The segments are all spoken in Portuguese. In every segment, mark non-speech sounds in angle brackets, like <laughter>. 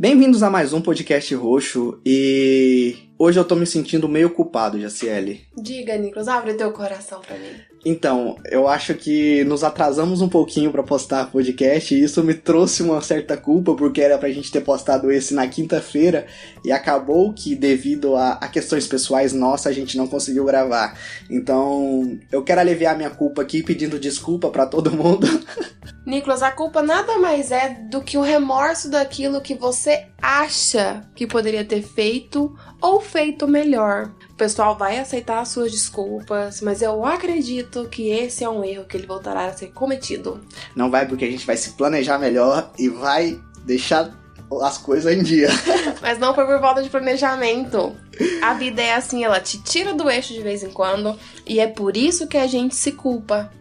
Bem-vindos a mais um podcast roxo e hoje eu tô me sentindo meio culpado, Jaciele. Diga, Nicolas, abre teu coração pra mim. Então, eu acho que nos atrasamos um pouquinho para postar podcast e isso me trouxe uma certa culpa porque era pra gente ter postado esse na quinta-feira e acabou que devido a, a, questões pessoais nossas a gente não conseguiu gravar. Então, eu quero aliviar minha culpa aqui pedindo desculpa para todo mundo. <laughs> Nicolas, a culpa nada mais é do que o remorso daquilo que você acha que poderia ter feito ou feito melhor pessoal vai aceitar as suas desculpas, mas eu acredito que esse é um erro que ele voltará a ser cometido. Não vai porque a gente vai se planejar melhor e vai deixar as coisas em dia. <laughs> mas não foi por falta de planejamento. A vida é assim, ela te tira do eixo de vez em quando e é por isso que a gente se culpa.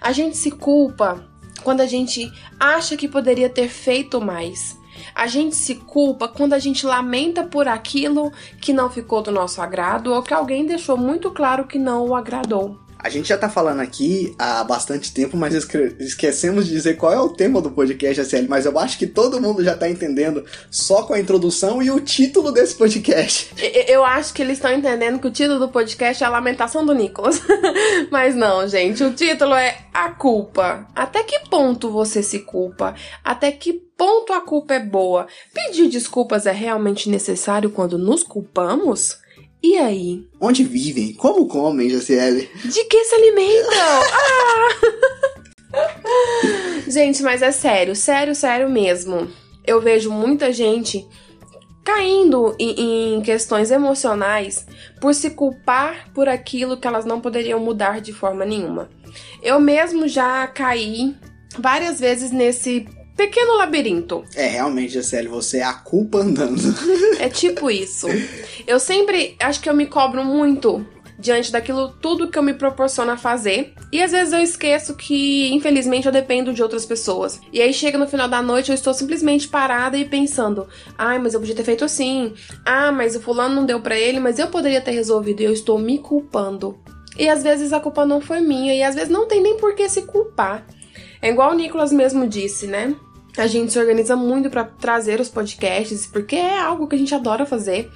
A gente se culpa quando a gente acha que poderia ter feito mais. A gente se culpa quando a gente lamenta por aquilo que não ficou do nosso agrado ou que alguém deixou muito claro que não o agradou. A gente já tá falando aqui há bastante tempo, mas esquecemos de dizer qual é o tema do podcast SL. Mas eu acho que todo mundo já tá entendendo só com a introdução e o título desse podcast. Eu acho que eles estão entendendo que o título do podcast é a lamentação do Nicolas. <laughs> mas não, gente. O título é A Culpa. Até que ponto você se culpa? Até que ponto a culpa é boa? Pedir desculpas é realmente necessário quando nos culpamos? E aí? Onde vivem? Como comem, Jaciele? De que se alimentam? <laughs> ah! gente, mas é sério, sério, sério mesmo. Eu vejo muita gente caindo em, em, questões emocionais por se culpar por aquilo que elas não poderiam mudar de forma nenhuma. Eu mesmo já caí várias vezes nesse pequeno labirinto. É, realmente, Gisele, você é a culpa andando. <laughs> é tipo isso. Eu sempre acho que eu me cobro muito diante daquilo tudo que eu me proporciono a fazer. E às vezes eu esqueço que, infelizmente, eu dependo de outras pessoas. E aí chega no final da noite, eu estou simplesmente parada e pensando: ai, mas eu podia ter feito assim. Ah, mas o fulano não deu para ele, mas eu poderia ter resolvido. E eu estou me culpando. E às vezes a culpa não foi minha, e às vezes não tem nem por que se culpar. É igual o Nicolas mesmo disse, né? A gente se organiza muito para trazer os podcasts, porque é algo que a gente adora fazer.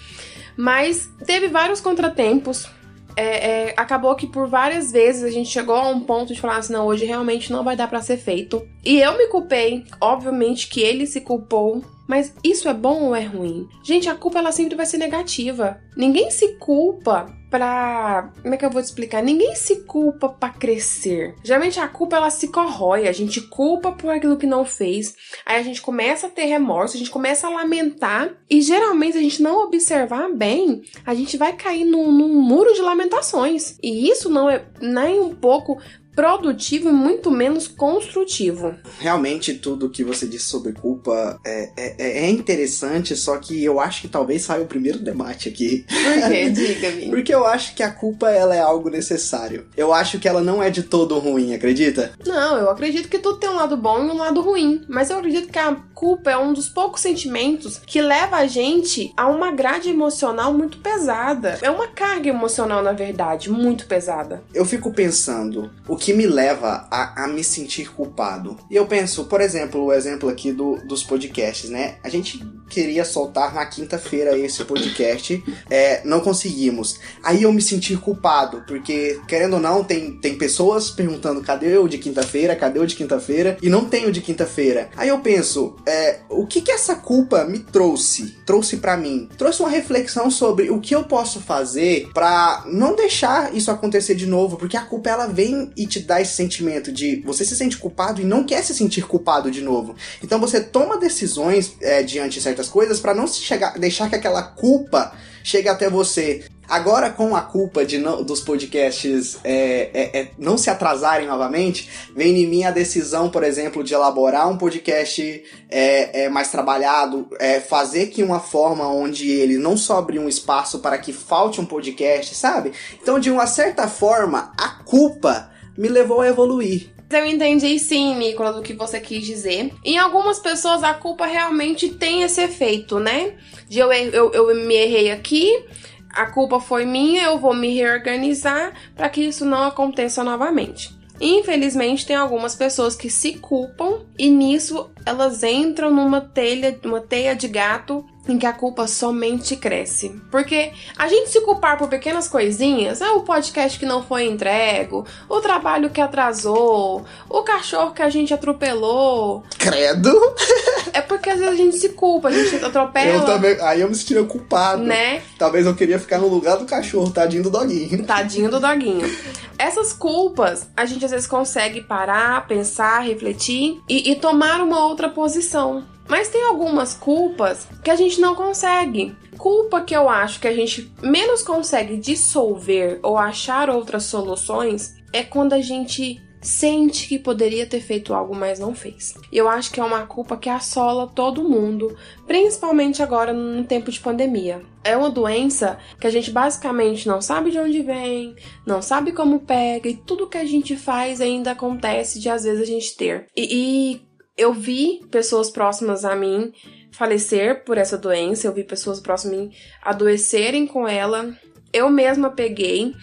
Mas teve vários contratempos. É, é, acabou que por várias vezes a gente chegou a um ponto de falar assim: não, hoje realmente não vai dar para ser feito. E eu me culpei, obviamente que ele se culpou, mas isso é bom ou é ruim? Gente, a culpa ela sempre vai ser negativa. Ninguém se culpa pra. Como é que eu vou te explicar? Ninguém se culpa para crescer. Geralmente a culpa ela se corrói, a gente culpa por aquilo que não fez, aí a gente começa a ter remorso, a gente começa a lamentar, e geralmente se a gente não observar bem, a gente vai cair num, num muro de lamentações. E isso não é nem um pouco produtivo e muito menos construtivo. Realmente, tudo que você disse sobre culpa é, é, é interessante, só que eu acho que talvez saia o primeiro debate aqui. Por quê? <laughs> Diga-me. Porque eu acho que a culpa ela é algo necessário. Eu acho que ela não é de todo ruim, acredita? Não, eu acredito que tudo tem um lado bom e um lado ruim. Mas eu acredito que a culpa é um dos poucos sentimentos que leva a gente a uma grade emocional muito pesada. É uma carga emocional, na verdade, muito pesada. Eu fico pensando, o que que me leva a, a me sentir culpado. E eu penso, por exemplo, o exemplo aqui do, dos podcasts, né? A gente queria soltar na quinta-feira esse podcast, é, não conseguimos. Aí eu me senti culpado, porque, querendo ou não, tem, tem pessoas perguntando cadê o de quinta-feira, cadê o de quinta-feira, e não tem o de quinta-feira. Aí eu penso, é, o que que essa culpa me trouxe? Trouxe para mim? Trouxe uma reflexão sobre o que eu posso fazer para não deixar isso acontecer de novo, porque a culpa ela vem e te dá esse sentimento de você se sente culpado e não quer se sentir culpado de novo. Então você toma decisões é, diante de certas coisas para não chegar, deixar que aquela culpa chegue até você. Agora, com a culpa de não, dos podcasts é, é, é, não se atrasarem novamente, vem em mim a decisão, por exemplo, de elaborar um podcast é, é mais trabalhado, é, fazer que uma forma onde ele não sobre um espaço para que falte um podcast, sabe? Então, de uma certa forma, a culpa me levou a evoluir. Eu entendi sim, Nicolas, o que você quis dizer. Em algumas pessoas a culpa realmente tem esse efeito, né? De eu, eu, eu me errei aqui, a culpa foi minha, eu vou me reorganizar para que isso não aconteça novamente. Infelizmente, tem algumas pessoas que se culpam e nisso elas entram numa telha, uma teia de gato em que a culpa somente cresce. Porque a gente se culpar por pequenas coisinhas, é o podcast que não foi entrego, o trabalho que atrasou, o cachorro que a gente atropelou. Credo! <laughs> É porque às vezes a gente se culpa, a gente atropela. Eu também. Aí eu me sentiria culpado. Né? Talvez eu queria ficar no lugar do cachorro, tadinho do doguinho. Tadinho do doguinho. <laughs> Essas culpas, a gente às vezes consegue parar, pensar, refletir e, e tomar uma outra posição. Mas tem algumas culpas que a gente não consegue. Culpa que eu acho que a gente menos consegue dissolver ou achar outras soluções é quando a gente sente que poderia ter feito algo, mas não fez. Eu acho que é uma culpa que assola todo mundo, principalmente agora no tempo de pandemia. É uma doença que a gente basicamente não sabe de onde vem, não sabe como pega, e tudo que a gente faz ainda acontece de às vezes a gente ter. E, e eu vi pessoas próximas a mim falecer por essa doença, eu vi pessoas próximas a mim adoecerem com ela. Eu mesma peguei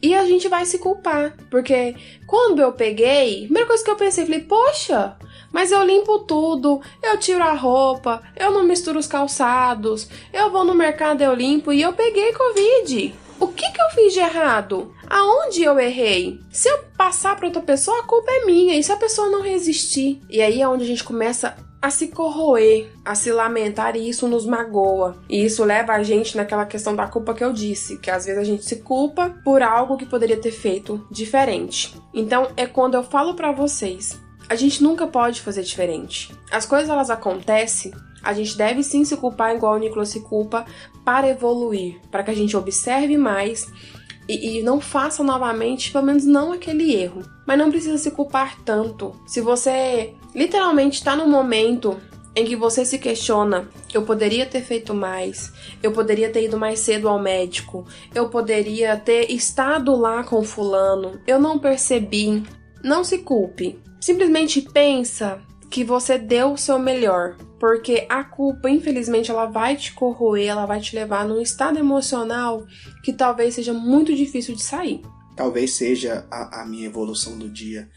e a gente vai se culpar, porque quando eu peguei, a primeira coisa que eu pensei, falei, poxa, mas eu limpo tudo, eu tiro a roupa, eu não misturo os calçados, eu vou no mercado, eu limpo e eu peguei Covid. O que, que eu fiz de errado? Aonde eu errei? Se eu passar para outra pessoa, a culpa é minha. E se a pessoa não resistir? E aí é onde a gente começa a se corroer, a se lamentar e isso nos magoa. E isso leva a gente naquela questão da culpa que eu disse, que às vezes a gente se culpa por algo que poderia ter feito diferente. Então é quando eu falo para vocês, a gente nunca pode fazer diferente. As coisas elas acontecem a gente deve sim se culpar igual o Nicolas se culpa para evoluir, para que a gente observe mais e, e, não faça novamente, pelo menos não aquele erro. Mas não precisa se culpar tanto. Se você literalmente está no momento em que você se questiona, eu poderia ter feito mais, eu poderia ter ido mais cedo ao médico, eu poderia ter estado lá com fulano, eu não percebi. Não se culpe. Simplesmente pensa que você deu o seu melhor porque a culpa, infelizmente, ela vai te corroer, ela vai te levar num estado emocional que talvez seja muito difícil de sair. Talvez seja a, a minha evolução do dia.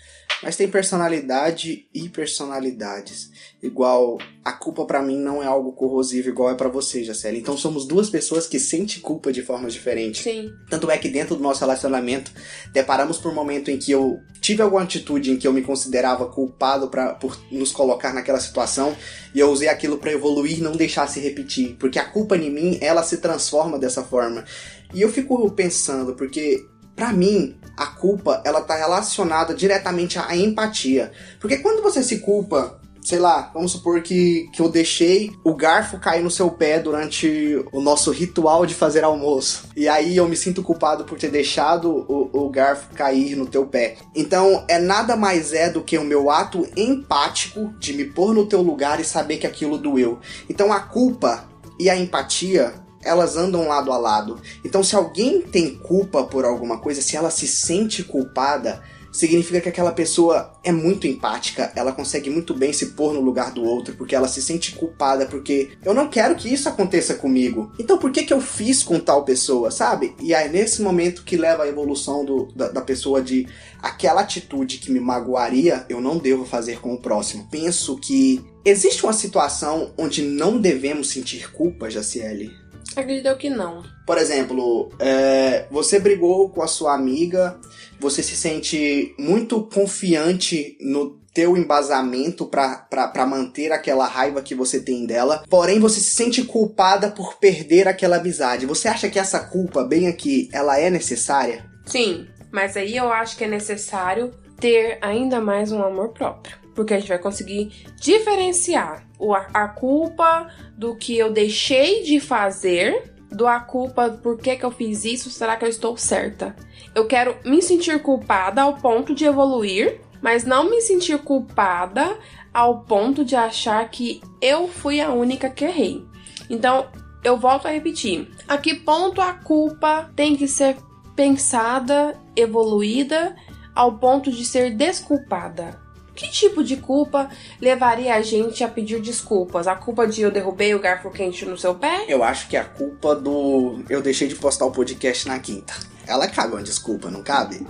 Mas tem personalidade e personalidades. Igual a culpa para mim não é algo corrosivo igual é para você, Jaceli. Então somos duas pessoas que sentem culpa de formas diferentes. Sim. Tanto é que dentro do nosso relacionamento deparamos por um momento em que eu tive alguma atitude em que eu me considerava culpado pra, por nos colocar naquela situação e eu usei aquilo para evoluir e não deixar se repetir, porque a culpa em mim, ela se transforma dessa forma. E eu fico pensando, porque para mim, a culpa, ela tá relacionada diretamente à empatia. Porque quando você se culpa, sei lá, vamos supor que, que eu deixei o garfo cair no seu pé durante o nosso ritual de fazer almoço. E aí eu me sinto culpado por ter deixado o, o garfo cair no teu pé. Então, é nada mais é do que o meu ato empático de me pôr no teu lugar e saber que aquilo doeu. Então, a culpa e a empatia elas andam lado a lado. Então, se alguém tem culpa por alguma coisa, se ela se sente culpada, significa que aquela pessoa é muito empática, ela consegue muito bem se pôr no lugar do outro, porque ela se sente culpada, porque eu não quero que isso aconteça comigo. Então por que que eu fiz com tal pessoa, sabe? E é nesse momento que leva a evolução do, da, da pessoa de aquela atitude que me magoaria, eu não devo fazer com o próximo. Penso que existe uma situação onde não devemos sentir culpa, Jaciele. Acredito que não. Por exemplo, é, você brigou com a sua amiga, você se sente muito confiante no teu embasamento para manter aquela raiva que você tem dela, porém você se sente culpada por perder aquela amizade. Você acha que essa culpa, bem aqui, ela é necessária? Sim, mas aí eu acho que é necessário ter ainda mais um amor próprio porque a gente vai conseguir diferenciar a culpa do que eu deixei de fazer do a culpa por que, que eu fiz isso, será que eu estou certa? Eu quero me sentir culpada ao ponto de evoluir, mas não me sentir culpada ao ponto de achar que eu fui a única que errei. Então, eu volto a repetir: a que ponto a culpa tem que ser pensada, evoluída, ao ponto de ser desculpada? Que tipo de culpa levaria a gente a pedir desculpas? A culpa de eu derrubei o garfo quente no seu pé? Eu acho que é a culpa do. Eu deixei de postar o podcast na quinta. Ela cabe uma desculpa, não cabe?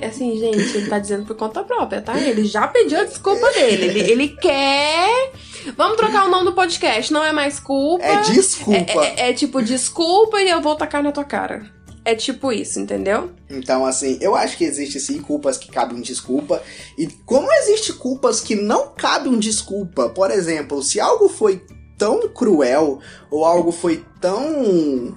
É assim, gente, ele tá dizendo por conta própria, tá? Ele já pediu a desculpa dele. Ele, ele quer. Vamos trocar o nome do podcast. Não é mais culpa. É desculpa. É, é- é tipo desculpa e eu vou tacar na tua cara. É tipo isso, entendeu? Então, assim, eu acho que existe sim culpas que cabem desculpa. E como existe culpas que não cabem desculpa, por exemplo, se algo foi tão cruel ou algo foi tão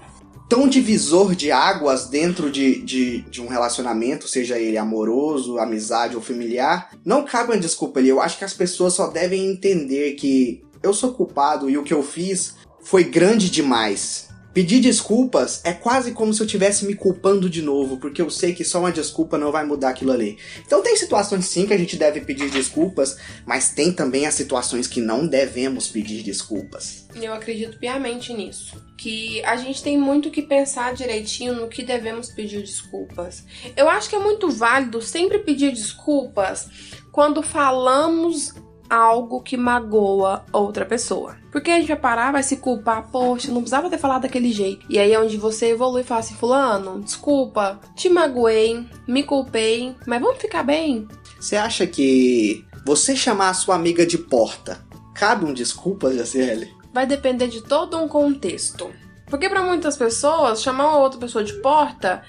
tão divisor de águas dentro de, de, de um relacionamento, seja ele amoroso, amizade ou familiar, não cabe uma desculpa ali. Eu acho que as pessoas só devem entender que eu sou culpado e o que eu fiz foi grande demais. Pedir desculpas é quase como se eu estivesse me culpando de novo, porque eu sei que só uma desculpa não vai mudar aquilo ali. Então tem situações sim que a gente deve pedir desculpas, mas tem também as situações que não devemos pedir desculpas. Eu acredito piamente nisso. Que a gente tem muito que pensar direitinho no que devemos pedir desculpas. Eu acho que é muito válido sempre pedir desculpas quando falamos algo que magoa outra pessoa. Porque a gente vai parar, vai se culpar, poxa, não precisava ter falado daquele jeito. E aí é onde você evolui e fala assim, fulano, desculpa, te magoei, me culpei, mas vamos ficar bem? Você acha que você chamar a sua amiga de porta cabe um desculpas, Jaciele? vai depender de todo um contexto. Porque para muitas pessoas, chamar uma outra pessoa de porta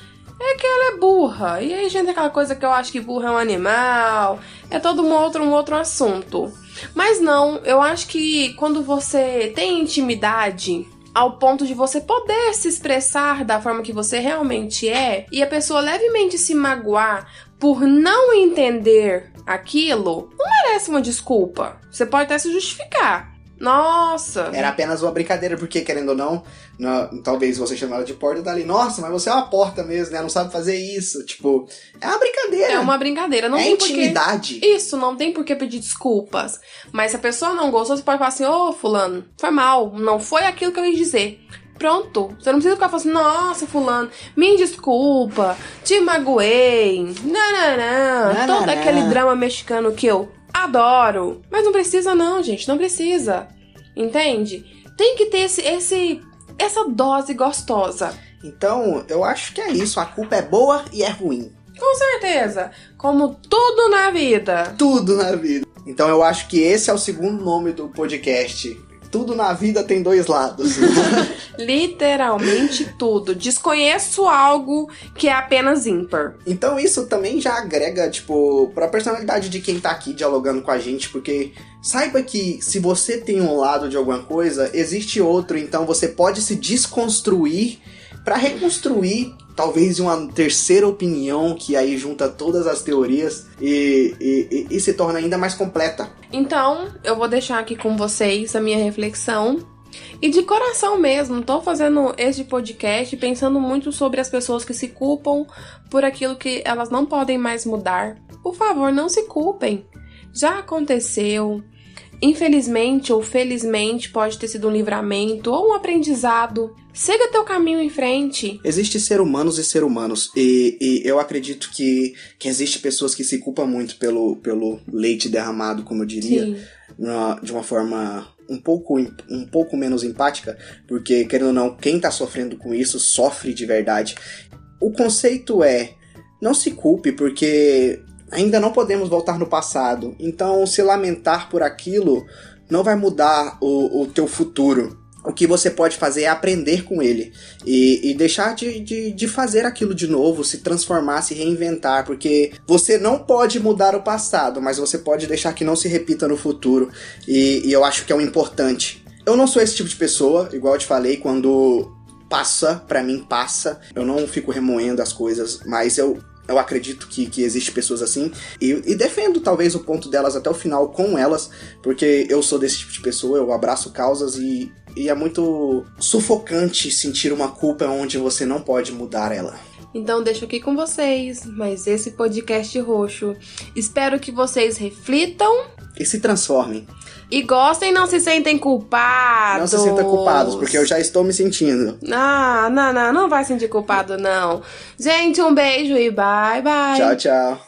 é que ela é burra. E aí, gente, aquela coisa que eu acho que burra é um animal, é todo um outro, um outro assunto. Mas não, eu acho que quando você tem intimidade ao ponto de você poder se expressar da forma que você realmente é, e a pessoa levemente se magoar por não entender aquilo, não merece uma desculpa. Você pode até se justificar. Nossa! Era apenas uma brincadeira, porque querendo ou não, na- talvez você chame ela de porta dali, nossa, mas você é uma porta mesmo, né? Não sabe fazer isso. Tipo, é uma brincadeira. É uma brincadeira, não é tem intimidade. Isso, não tem por que pedir desculpas. Mas se a pessoa não gostou, você pode falar assim: Ô, Fulano, foi mal, não foi aquilo que eu quis dizer. Pronto. Você não precisa ficar falando assim: Nossa, Fulano, me desculpa, te magoei. Não, não, não. Não, Todo não, aquele não. drama mexicano que eu adoro. Mas não precisa, não, gente, não precisa. Entende? Tem que ter esse, esse essa dose gostosa. Então, eu acho que é isso. A culpa é boa e é ruim. Com certeza. Como tudo na vida. Tudo na vida. Então, eu acho que esse é o segundo nome do podcast. Tudo na vida tem dois lados. <laughs> Literalmente tudo. Desconheço algo que é apenas ímpar. Então isso também já agrega, tipo, pra personalidade de quem tá aqui dialogando com a gente, porque saiba que se você tem um lado de alguma coisa, existe outro, então você pode se desconstruir pra reconstruir talvez uma terceira opinião que aí junta todas as teorias e, e- e- e se torna ainda mais completa. Então, eu vou deixar aqui com vocês a minha reflexão. E de coração mesmo, tô fazendo este podcast pensando muito sobre as pessoas que se culpam por aquilo que elas não podem mais mudar. Por favor, não se culpem. Já aconteceu. Infelizmente ou felizmente pode ter sido um livramento ou um aprendizado. Siga teu caminho em frente. Existe ser humanos e ser humanos. E, e eu acredito que, que existe pessoas que se culpam muito pelo, pelo leite derramado, como eu diria. Na- de uma forma um pouco, um pouco menos empática, porque, querendo ou não, quem tá sofrendo com isso sofre de verdade. O conceito é: não se culpe, porque ainda não podemos voltar no passado. Então, se lamentar por aquilo não vai mudar o, o teu futuro. O que você pode fazer é aprender com ele e, e deixar de, de, de fazer aquilo de novo, se transformar, se reinventar, porque você não pode mudar o passado, mas você pode deixar que não se repita no futuro. E, e eu acho que é o importante. Eu não sou esse tipo de pessoa, igual eu te falei, quando passa, pra mim passa. Eu não fico remoendo as coisas, mas eu. Eu acredito que, que existe pessoas assim e, e defendo talvez o ponto delas até o final com elas, porque eu sou desse tipo de pessoa, eu abraço causas e, e é muito sufocante sentir uma culpa onde você não pode mudar ela. Então deixo aqui com vocês, mas esse podcast roxo. Espero que vocês reflitam E se transformem. E gostem e não se sentem culpados. Não se sinta culpados, porque eu já estou me sentindo. Ah, não, não, não vai sentir culpado, não. Gente, um beijo e bye, bye. Tchau, tchau.